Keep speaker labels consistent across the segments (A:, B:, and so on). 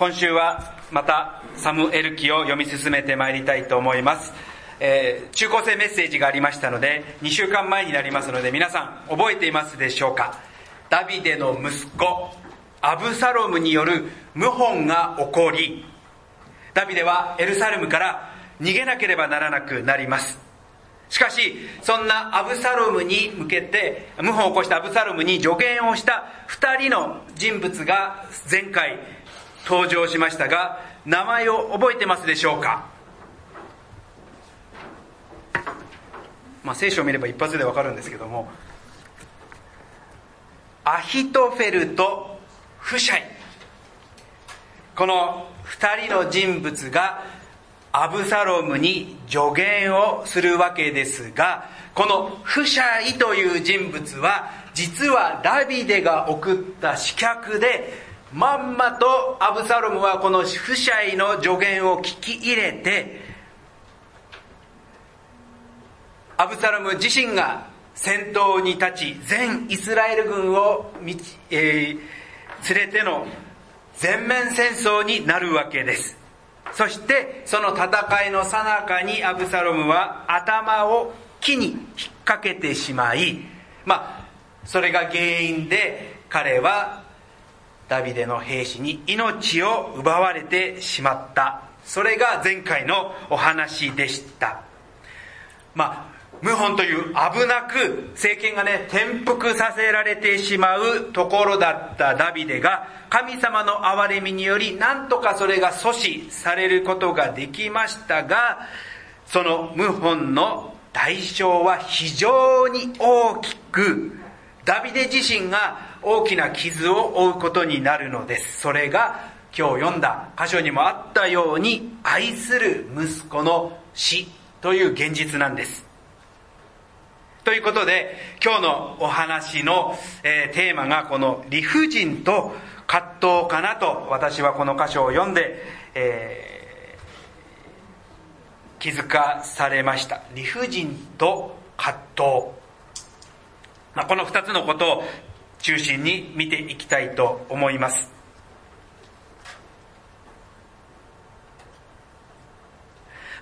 A: 今週はまたサムエル記を読み進めてまいりたいと思います、えー、中高生メッセージがありましたので2週間前になりますので皆さん覚えていますでしょうか？ダビデの息子アブサロムによる謀反が起こりダビデはエルサレムから逃げなければならなくなります。しかしそんなアブサロムに向けて謀反を起こしたアブサロムに助言をした2人の人物が前回登場しましたが名前を覚えてますでしょうか？まあ聖書を見れば一発でわかるんですけどもアヒトフェルとフシャイこの2人の人物がアブサロムに助言をするわけですがこのフシャイという人物は実はダビデが送った刺客でまんまとアブサロムはこのフシャイの助言を聞き入れてアブサロム自身が先頭に立ち全イスラエル軍を、えー、連れての全面戦争になるわけです。そしてその戦いの最中にアブサロムは頭を木に引っ掛けてしまいまあそれが原因で彼はダビデの兵士に命を奪われてしまった。それが前回のお話でした。まあ謀反という危なく政権がね転覆させられてしまうところだったダビデが神様の憐れみによりなんとかそれが阻止されることができましたがその謀反の代償は非常に大きくダビデ自身が大きな傷を負うことになるのですそれが今日読んだ箇所にもあったように愛する息子の死という現実なんですということで、今日のお話の、えー、テーマがこの理不尽と葛藤かなと私はこの箇所を読んで、えー、気づかされました。理不尽と葛藤。まあ、この二つのことを中心に見ていきたいと思います。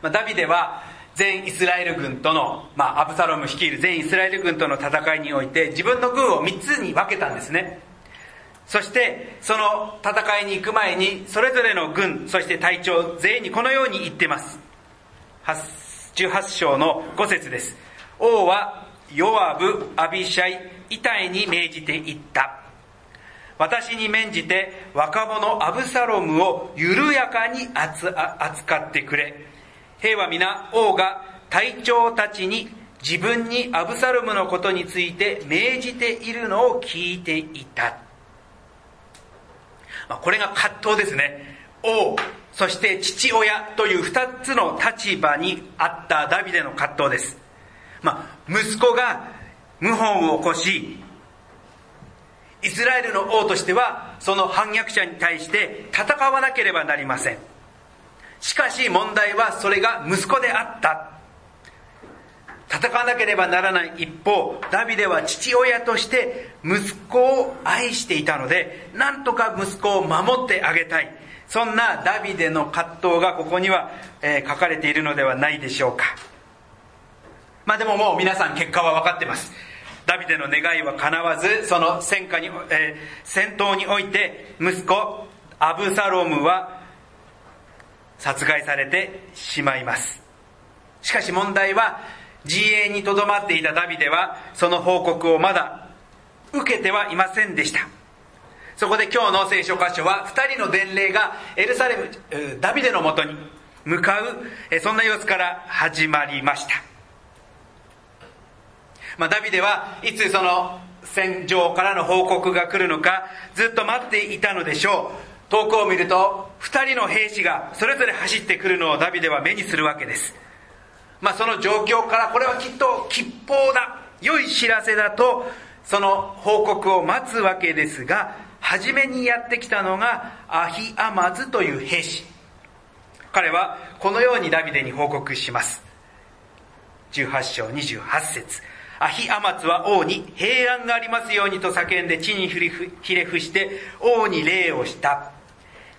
A: ダビデは全イスラエル軍との、まあ、アブサロム率いる全イスラエル軍との戦いにおいて自分の軍を3つに分けたんですね。そしてその戦いに行く前にそれぞれの軍そして隊長全員にこのように言ってます。18章の5節です。王はヨアブ、アビシャイ、イタイに命じて言った私に免じて若者アブサロムを緩やかに扱ってくれ兵は皆王が隊長たちに自分にアブサロムのことについて命じているのを聞いていた。まあ、これが葛藤ですね。王、そして父親という二つの立場にあったダビデの葛藤です。まあ、息子が謀反を起こし、イスラエルの王としてはその反逆者に対して戦わなければなりません。しかし問題はそれが息子であった。戦わなければならない。一方ダビデは父親として息子を愛していたのでなんとか息子を守ってあげたい。そんなダビデの葛藤がここには、えー、書かれているのではないでしょうか。まあでももう皆さん結果は分かってますダビデの願いは叶わずその戦火に、えー、戦闘において息子アブサロムは殺害されてしまいます。しかし問題は、自衛にとどまっていたダビデは、その報告をまだ受けてはいませんでした。そこで今日の聖書箇所は、二人の伝令がエルサレム、ダビデのもとに向かう、そんな様子から始まりました。まあ、ダビデはいつその戦場からの報告が来るのかずっと待っていたのでしょう。遠くを見ると2人の兵士がそれぞれ走ってくるのをダビデは目にするわけです。まあその状況からこれはきっと吉報だ。良い知らせだとその報告を待つわけですが初めにやってきたのがアヒアマズという兵士。彼はこのようにダビデに報告します。18章28節。アヒアマツは王に平安がありますようにと叫んで地にひれ伏して王に礼をした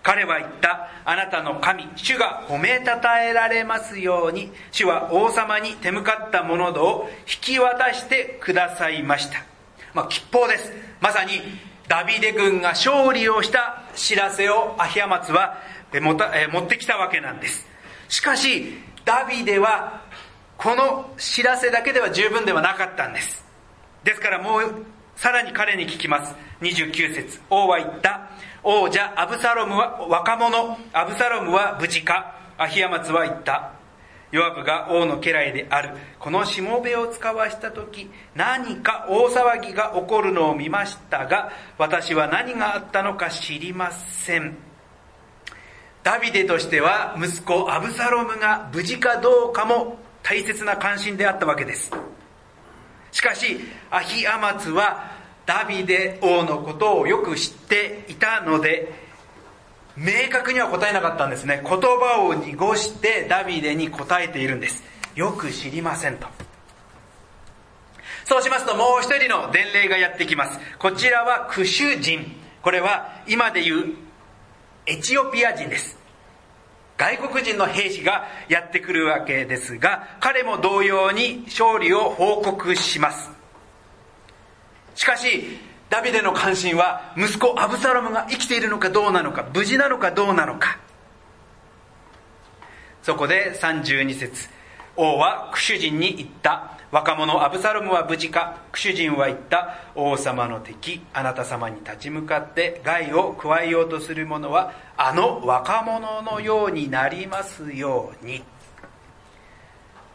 A: 彼は言った。あなたの神、主が褒めたたえられますように、主は王様に手向かったものを引き渡してくださいました。まあ、吉報です。まさに、ダビデ軍が勝利をした知らせをアヒアマツは持ってきたわけなんです。しかし、ダビデは、この知らせだけでは十分ではなかったんです。ですからもう、さらに彼に聞きます。29節王は言った。王者アブサロムは若者、アブサロムは無事か。アヒアマツは言った。ヨアブが王の家来である。このしもべを使わした時、何か大騒ぎが起こるのを見ましたが、私は何があったのか知りません。ダビデとしては息子アブサロムが無事かどうかも大切な関心であったわけです。しかし、アヒアマツはダビデ王のことをよく知っていたので、明確には答えなかったんですね。言葉を濁してダビデに答えているんです。よく知りませんと。そうしますともう一人の伝令がやってきます。こちらはクシュ人。これは今で言うエチオピア人です。外国人の兵士がやってくるわけですが、彼も同様に勝利を報告します。しかし、ダビデの関心は息子アブサロムが生きているのかどうなのか、無事なのかどうなのか。そこで32節王はクシュ人に言った。若者アブサロムは無事かクシュ人は言った。王様の敵、あなた様に立ち向かって害を加えようとする者は、あの若者のようになりますように。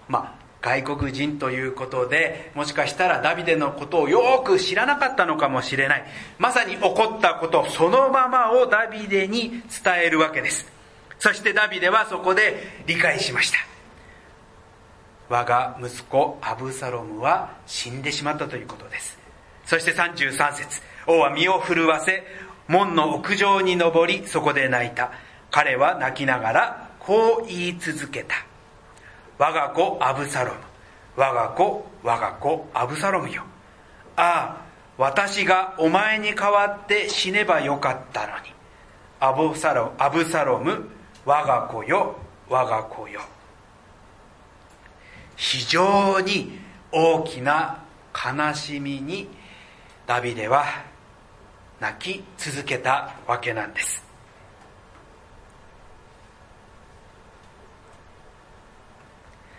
A: まあ、外国人ということで、もしかしたらダビデのことをよく知らなかったのかもしれない。まさに起こったこと、そのままをダビデに伝えるわけです。そしてダビデはそこで理解しました。我が息子アブサロムは死んでしまったということです。そして33節王は身を震わせ、門の屋上に登り、そこで泣いた。彼は泣きながらこう言い続けた。我が子アブサロム我が子我が子アブサロムよああ私がお前に代わって死ねばよかったのにアブサロアブサロム我が子よ我が子よ非常に大きな悲しみにダビデは泣き続けたわけなんです。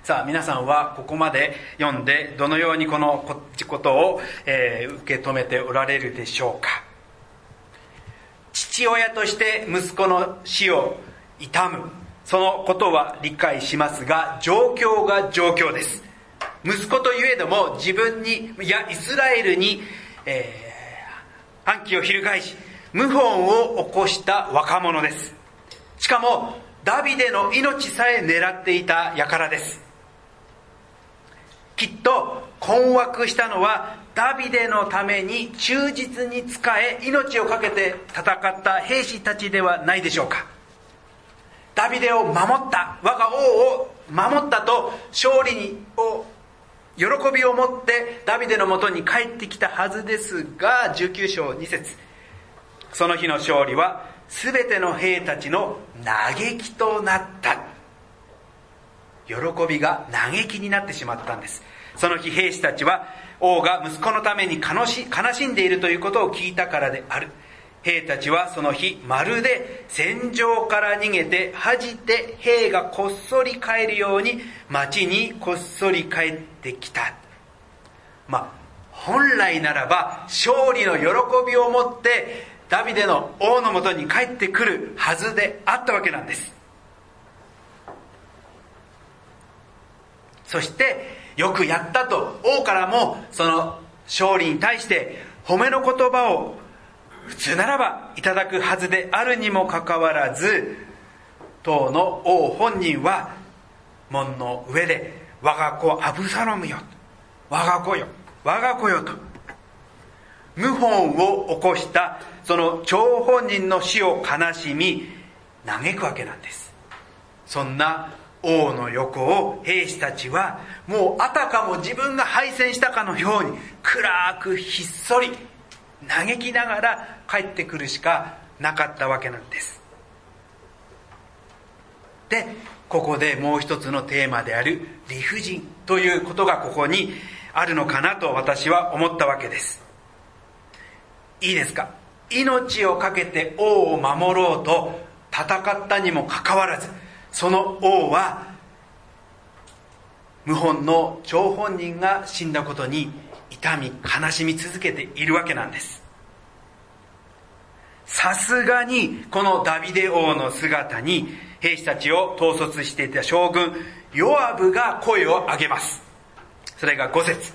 A: さあ皆さんはここまで読んでどのようにこのこっちことを、えー、受け止めておられるでしょうか。父親として息子の死を悼む。そのことは理解しますが状況が状況です。息子といえども自分にいやイスラエルに、えー、反旗を翻し謀反を起こした若者です。しかもダビデの命さえ狙っていた輩です。きっと困惑したのはダビデのために忠実に仕え命を懸けて戦った兵士たちではないでしょうか。ダビデを守った我が王を守ったと勝利を喜びを持ってダビデのもとに帰ってきたはずですが19章2節。その日の勝利は全ての兵たちの嘆きとなった。喜びが嘆きになってしまったんです。その日兵士たちは王が息子のために悲しんでいるということを聞いたからである。兵たちはその日まるで戦場から逃げて恥じて兵がこっそり帰るように町にこっそり帰ってきた。まあ本来ならば勝利の喜びを持ってダビデの王のもとに帰ってくるはずであったわけなんです。そしてよくやったと王からもその勝利に対して褒めの言葉を普通ならばいただくはずであるにもかかわらず当の王本人は門の上で我が子アブサロムよ我が子よ我が子よと謀反を起こしたその張本人の死を悲しみ嘆くわけなんです。そんな王の横を兵士たちはもうあたかも自分が敗戦したかのように暗くひっそり嘆きながら帰ってくるしかなかったわけなんです。でここでもう一つのテーマである理不尽ということがここにあるのかなと私は思ったわけです。いいですか？命を懸けて王を守ろうと戦ったにもかかわらずその王は謀反の張本人が死んだことに痛み悲しみ続けているわけなんです。さすがにこのダビデ王の姿に兵士たちを統率していた将軍ヨアブが声を上げます。それが5節。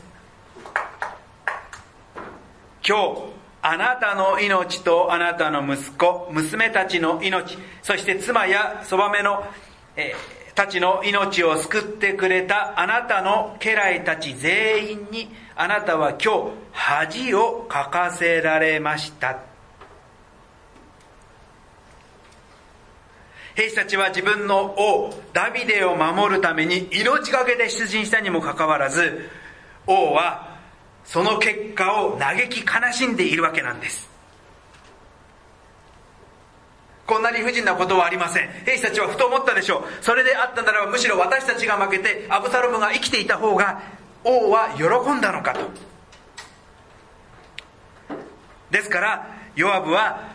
A: 今日あなたの命とあなたの息子娘たちの命そして妻やそばめの、えー、たちの命を救ってくれたあなたの家来たち全員にあなたは今日恥をかかせられました。兵士たちは自分の王ダビデを守るために命がけで出陣したにもかかわらず王はその結果を嘆き悲しんでいるわけなんです。こんな理不尽なことはありません。兵士たちはふと思ったでしょう。それであったならばむしろ私たちが負けてアブサロムが生きていた方が王は喜んだのかと。ですからヨアブは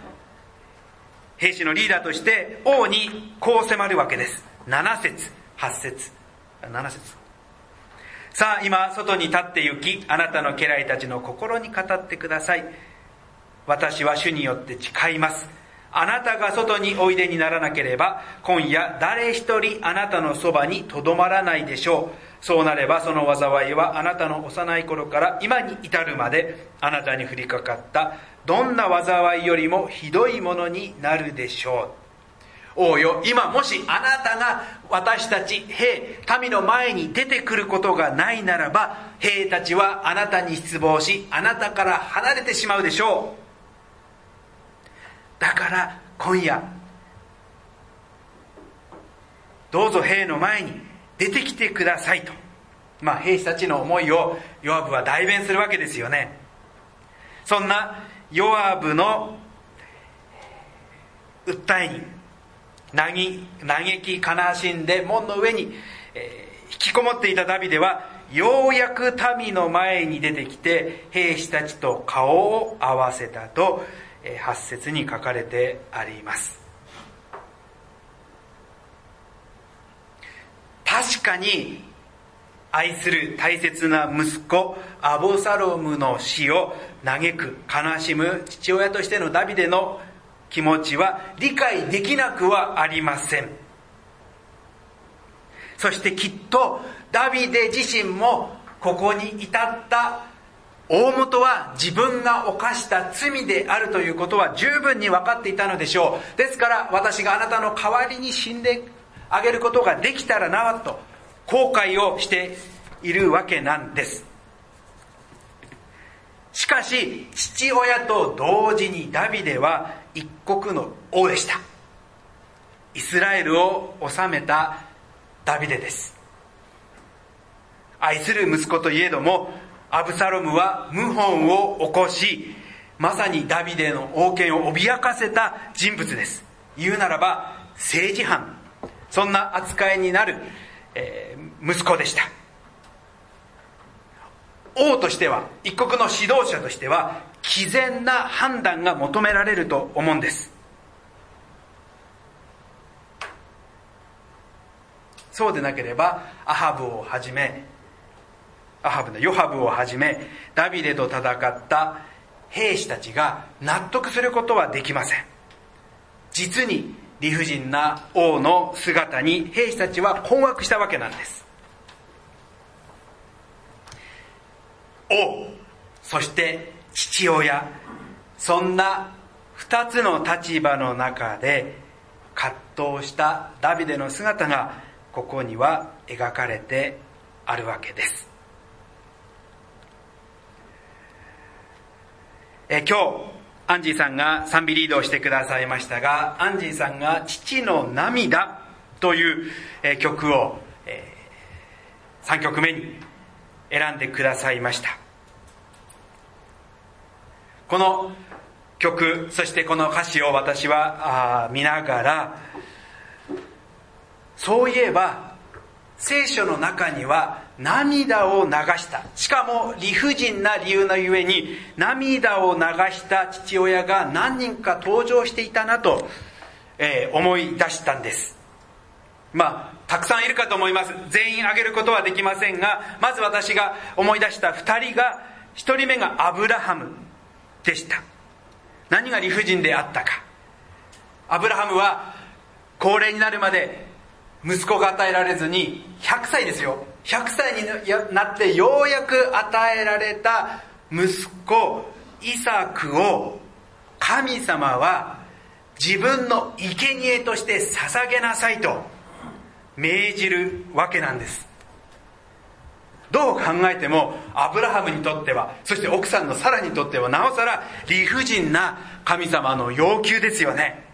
A: 兵士のリーダーとして王にこう迫るわけです。7節。8節。7節。さあ今外に立って行きあなたの家来たちの心に語ってください。私は主によって誓います。あなたが外においでにならなければ今夜誰一人あなたのそばにとどまらないでしょう。そうなればその災いはあなたの幼い頃から今に至るまであなたに降りかかったどんな災いよりもひどいものになるでしょう。王よ今もしあなたが私たち兵民の前に出てくることがないならば兵たちはあなたに失望しあなたから離れてしまうでしょう。だから今夜どうぞ兵の前に出てきてくださいと。まあ兵士たちの思いをヨアブは代弁するわけですよね。そんなヨアブの訴えに嘆き悲しんで門の上に、えー、引きこもっていたダビデはようやく民の前に出てきて兵士たちと顔を合わせたと、8節に書かれてあります。確かに愛する大切な息子アボサロムの死を嘆く悲しむ父親としてのダビデの気持ちは理解できなくはありません。そしてきっとダビデ自身もここに至った大元は自分が犯した罪であるということは十分に分かっていたのでしょう。ですから私があなたの代わりに死んであげることができたらなと後悔をしているわけなんです。しかし父親と同時にダビデは一国の王でした。イスラエルを治めたダビデです。愛する息子といえどもアブサロムは謀反を起こしまさにダビデの王権を脅かせた人物です。言うならば政治犯。そんな扱いになるえー、息子でした。王としては一国の指導者としては毅然な判断が求められると思うんです。そうでなければアハブをはじめアハブのヨハブをはじめダビデと戦った兵士たちが納得することはできません。実に理不尽な王の姿に兵士たちは困惑したわけなんです。王そして父親。そんな二つの立場の中で葛藤したダビデの姿がここには描かれてあるわけです。え今日アンジーさんが賛美リードをしてくださいましたが、アンジーさんが父の涙というえ曲をえ3曲目に選んでくださいました。この曲、そしてこの歌詞を私は見ながら、そういえば聖書の中には涙を流した。しかも理不尽な理由のゆえに涙を流した父親が何人か登場していたなと、えー、思い出したんです。まあたくさんいるかと思います。全員挙げることはできませんがまず私が思い出した2人が1人目がアブラハムでした。何が理不尽であったか。アブラハムは高齢になるまで息子が与えられずに100歳ですよ。100歳になってようやく与えられた息子イサクを神様は自分の生贄として捧げなさいと命じるわけなんです。どう考えてもアブラハムにとってはそして奥さんのサラにとってはなおさら理不尽な神様の要求ですよね。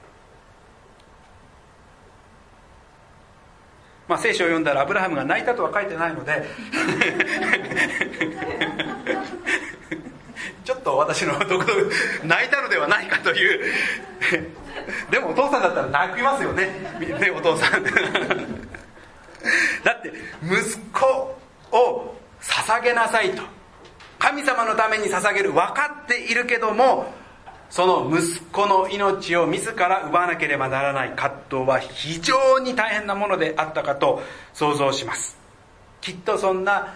A: まあ、聖書を読んだらアブラハムが泣いたとは書いてないので。ちょっと私の独特泣いたのではないかという。でもお父さんだったら泣きますよね。ねお父さん。だって息子を捧げなさいと。神様のために捧げる。分かっているけどもその息子の命を自ら奪わなければならない葛藤は非常に大変なものであったかと想像します。きっとそんな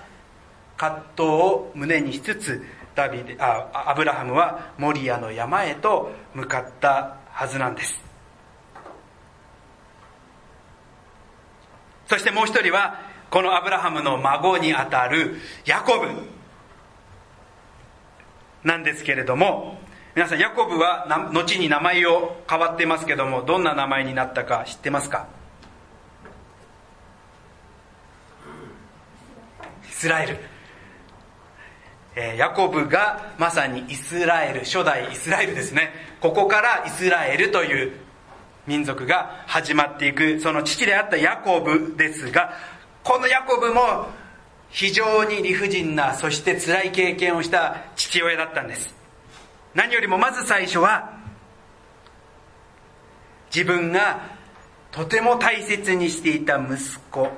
A: 葛藤を胸にしつつダビデあアブラハムはモリアの山へと向かったはずなんです。そしてもう一人はこのアブラハムの孫にあたるヤコブなんですけれども皆さんヤコブは後に名前を変わってますけどもどんな名前になったか知ってますか？イスラエル、えー、ヤコブがまさにイスラエル初代イスラエルですね。ここからイスラエルという民族が始まっていくその父であったヤコブですがこのヤコブも非常に理不尽なそして辛い経験をした父親だったんです。何よりもまず最初は自分がとても大切にしていた息子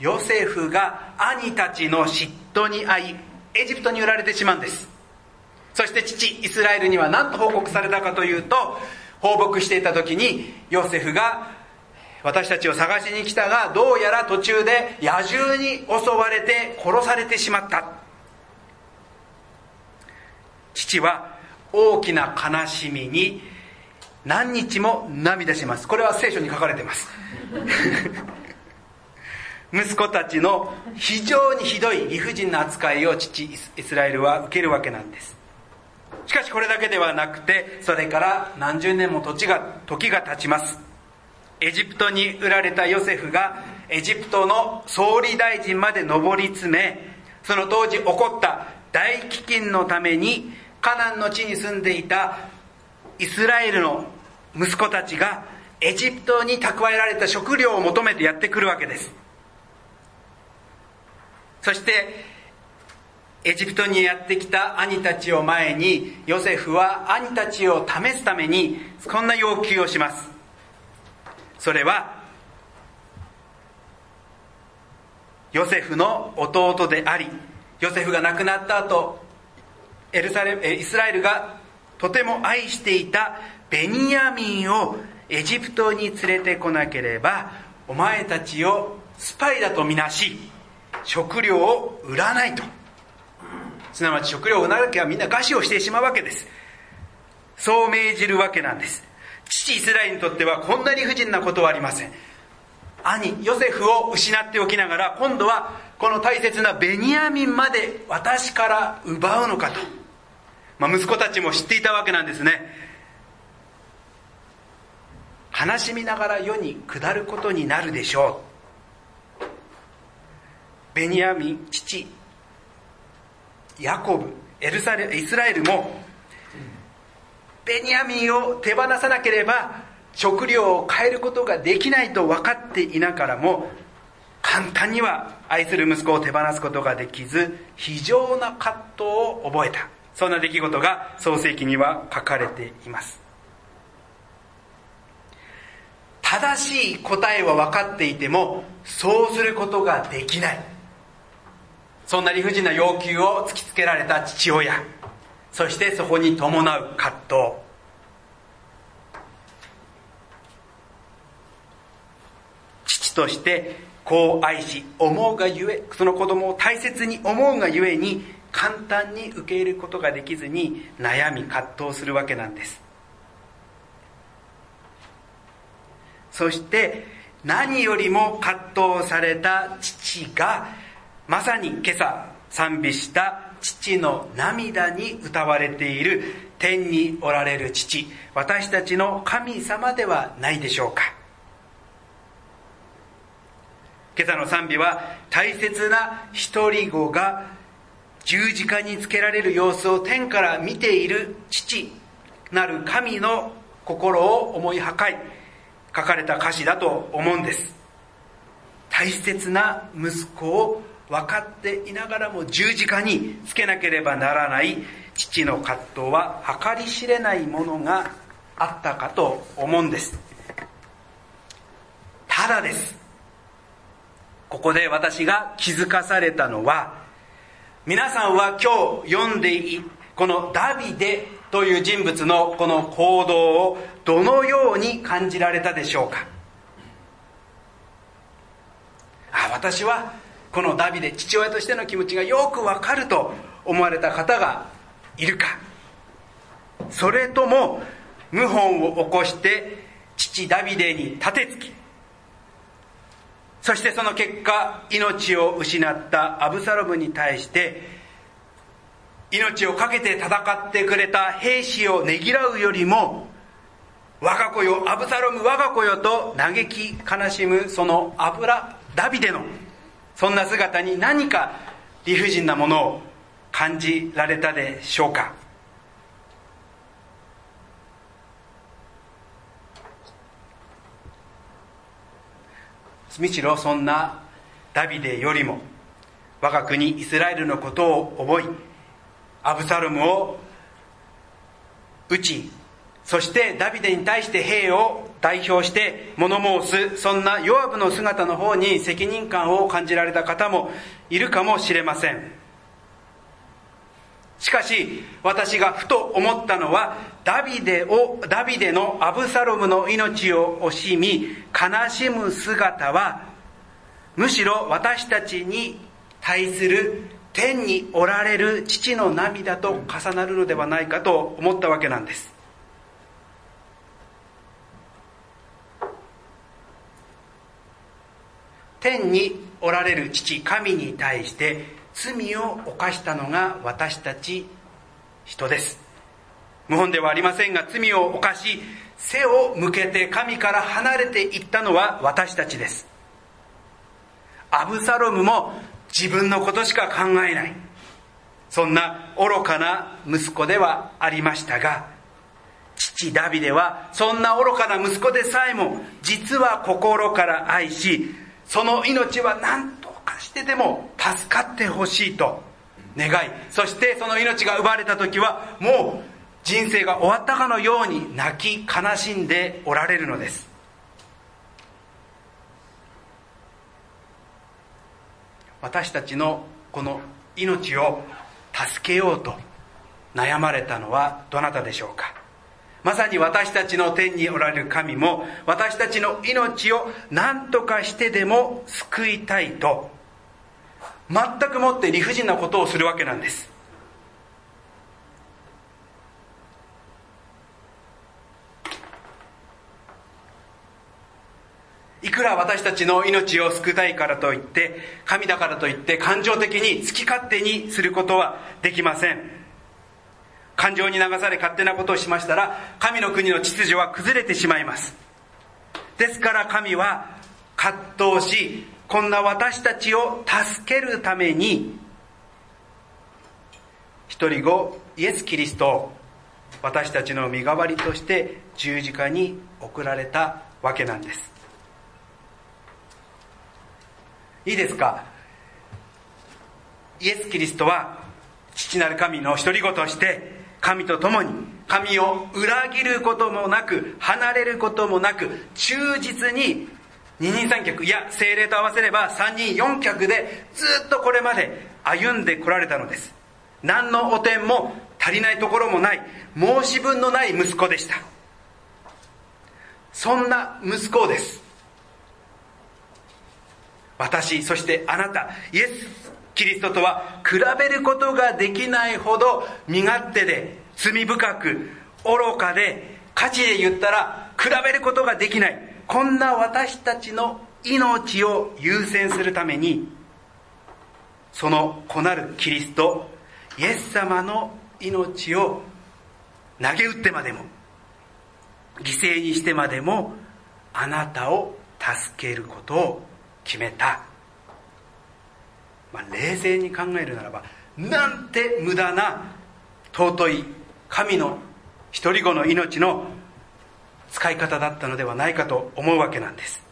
A: ヨセフが兄たちの嫉妬に遭いエジプトに売られてしまうんです。そして父イスラエルには何と報告されたかというと放牧していた時にヨセフが私たちを探しに来たがどうやら途中で野獣に襲われて殺されてしまった。父は大きな悲しみに何日も涙します。これは聖書に書かれてます。息子たちの非常にひどい理不尽な扱いを父イスラエルは受けるわけなんです。しかしこれだけではなくてそれから何十年も時が時が経ちます。エジプトに売られたヨセフがエジプトの総理大臣まで上り詰めその当時起こった大飢饉のためにカナンの地に住んでいたイスラエルの息子たちがエジプトに蓄えられた食料を求めてやってくるわけです。そしてエジプトにやってきた兄たちを前にヨセフは兄たちを試すためにこんな要求をします。それはヨセフの弟でありヨセフが亡くなった後エルサレムイスラエルがとても愛していたベニヤミンをエジプトに連れてこなければお前たちをスパイだとみなし食料を売らないと。すなわち食料を売らなきゃみんな餓死をしてしまうわけです。そう命じるわけなんです。父イスラエルにとってはこんな理不尽なことはありません。兄ヨセフを失っておきながら今度はこの大切なベニヤミンまで私から奪うのかと。まあ、息子たちも知っていたわけなんですね。悲しみながら世に下ることになるでしょう。ベニヤミン父ヤコブエルサレイスラエルもベニヤミンを手放さなければ食料を変えることができないと分かっていながらも簡単には愛する息子を手放すことができず非常な葛藤を覚えた。そんな出来事が創世記には書かれています。正しい答えは分かっていてもそうすることができない。そんな理不尽な要求を突きつけられた父親。そしてそこに伴う葛藤。父として子を愛し思うがゆえその子供を大切に思うがゆえに簡単に受け入れることができずに悩み葛藤するわけなんです。そして何よりも葛藤された父がまさに今朝賛美した父の涙に歌われている天におられる父私たちの神様ではないでしょうか。今朝の賛美は大切な一人子が十字架につけられる様子を天から見ている父なる神の心を思い破壊。書かれた歌詞だと思うんです。大切な息子を分かっていながらも十字架につけなければならない父の葛藤は計り知れないものがあったかと思うんです。ただです。ここで私が気づかされたのは皆さんは今日読んでいいこのダビデという人物のこの行動をどのように感じられたでしょうか？あ私はこのダビデ父親としての気持ちがよくわかると思われた方がいるか。それとも謀反を起こして父ダビデに立てつき。そしてその結果命を失ったアブサロムに対して命を懸けて戦ってくれた兵士をねぎらうよりも我が子よアブサロム我が子よと嘆き悲しむそのアブラダビデのそんな姿に何か理不尽なものを感じられたでしょうか。むしろそんなダビデよりも我が国イスラエルのことを思いアブサルムを討ちそしてダビデに対して兵を代表して物申すそんなヨアブの姿の方に責任感を感じられた方もいるかもしれません。しかし私がふと思ったのはダビデをダビデのアブサロムの命を惜しみ悲しむ姿はむしろ私たちに対する天におられる父の涙と重なるのではないかと思ったわけなんです。天におられる父神に対して罪を犯したのが私たち人です。謀反ではありませんが罪を犯し背を向けて神から離れていったのは私たちです。アブサロムも自分のことしか考えない。そんな愚かな息子ではありましたが父ダビデはそんな愚かな息子でさえも実は心から愛しその命は何かしてでも助かってほしいと願い。そしてその命が奪われた時はもう人生が終わったかのように泣き悲しんでおられるのです。私たちのこの命を助けようと悩まれたのはどなたでしょうか？まさに私たちの天におられる神も私たちの命を何とかしてでも救いたいと全くもって理不尽なことをするわけなんです。いくら私たちの命を救いたいからといって神だからといって感情的に好き勝手にすることはできません。感情に流され勝手なことをしましたら神の国の秩序は崩れてしまいます。ですから神は葛藤しこんな私たちを助けるために一人子イエス・キリストを私たちの身代わりとして十字架に送られたわけなんです。いいですか？イエス・キリストは父なる神の一人子として神と共に神を裏切ることもなく離れることもなく忠実に二人三脚いや精霊と合わせれば三人四脚でずっとこれまで歩んでこられたのです。何の汚点も足りないところもない申し分のない息子でした。そんな息子です。私そしてあなたイエス・キリストとは比べることができないほど身勝手で罪深く愚かで価値で言ったら比べることができない。こんな私たちの命を優先するためにその子なるキリストイエス様の命を投げ打ってまでも犠牲にしてまでもあなたを助けることを決めた、まあ、冷静に考えるならばなんて無駄な尊い神の一人子の命の使い方だったのではないかと思うわけなんです。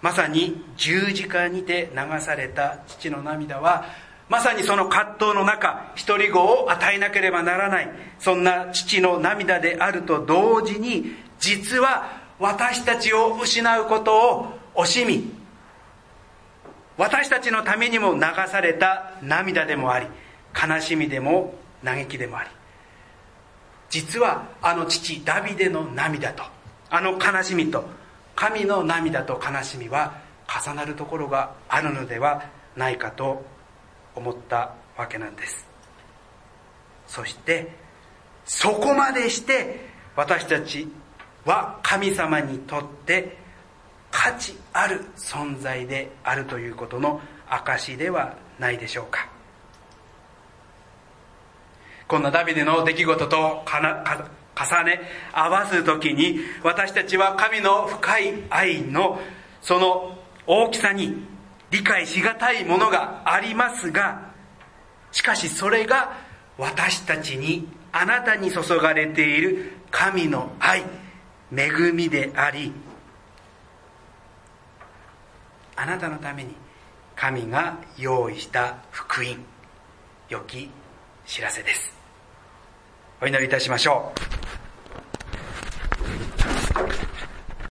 A: まさに十字架にて流された父の涙はまさにその葛藤の中一人子を与えなければならないそんな父の涙であると同時に実は私たちを失うことを惜しみ私たちのためにも流された涙でもあり悲しみでも嘆きでもあり。実はあの父ダビデの涙とあの悲しみと神の涙と悲しみは重なるところがあるのではないかと思ったわけなんです。そしてそこまでして私たちは神様にとって価値ある存在であるということの証ではないでしょうか。こんなダビデの出来事と重ね合わす時に私たちは神の深い愛のその大きさに理解しがたいものがありますがしかしそれが私たちにあなたに注がれている神の愛。恵みでありあなたのために神が用意した福音良き知らせです。お祈りいたしましょう。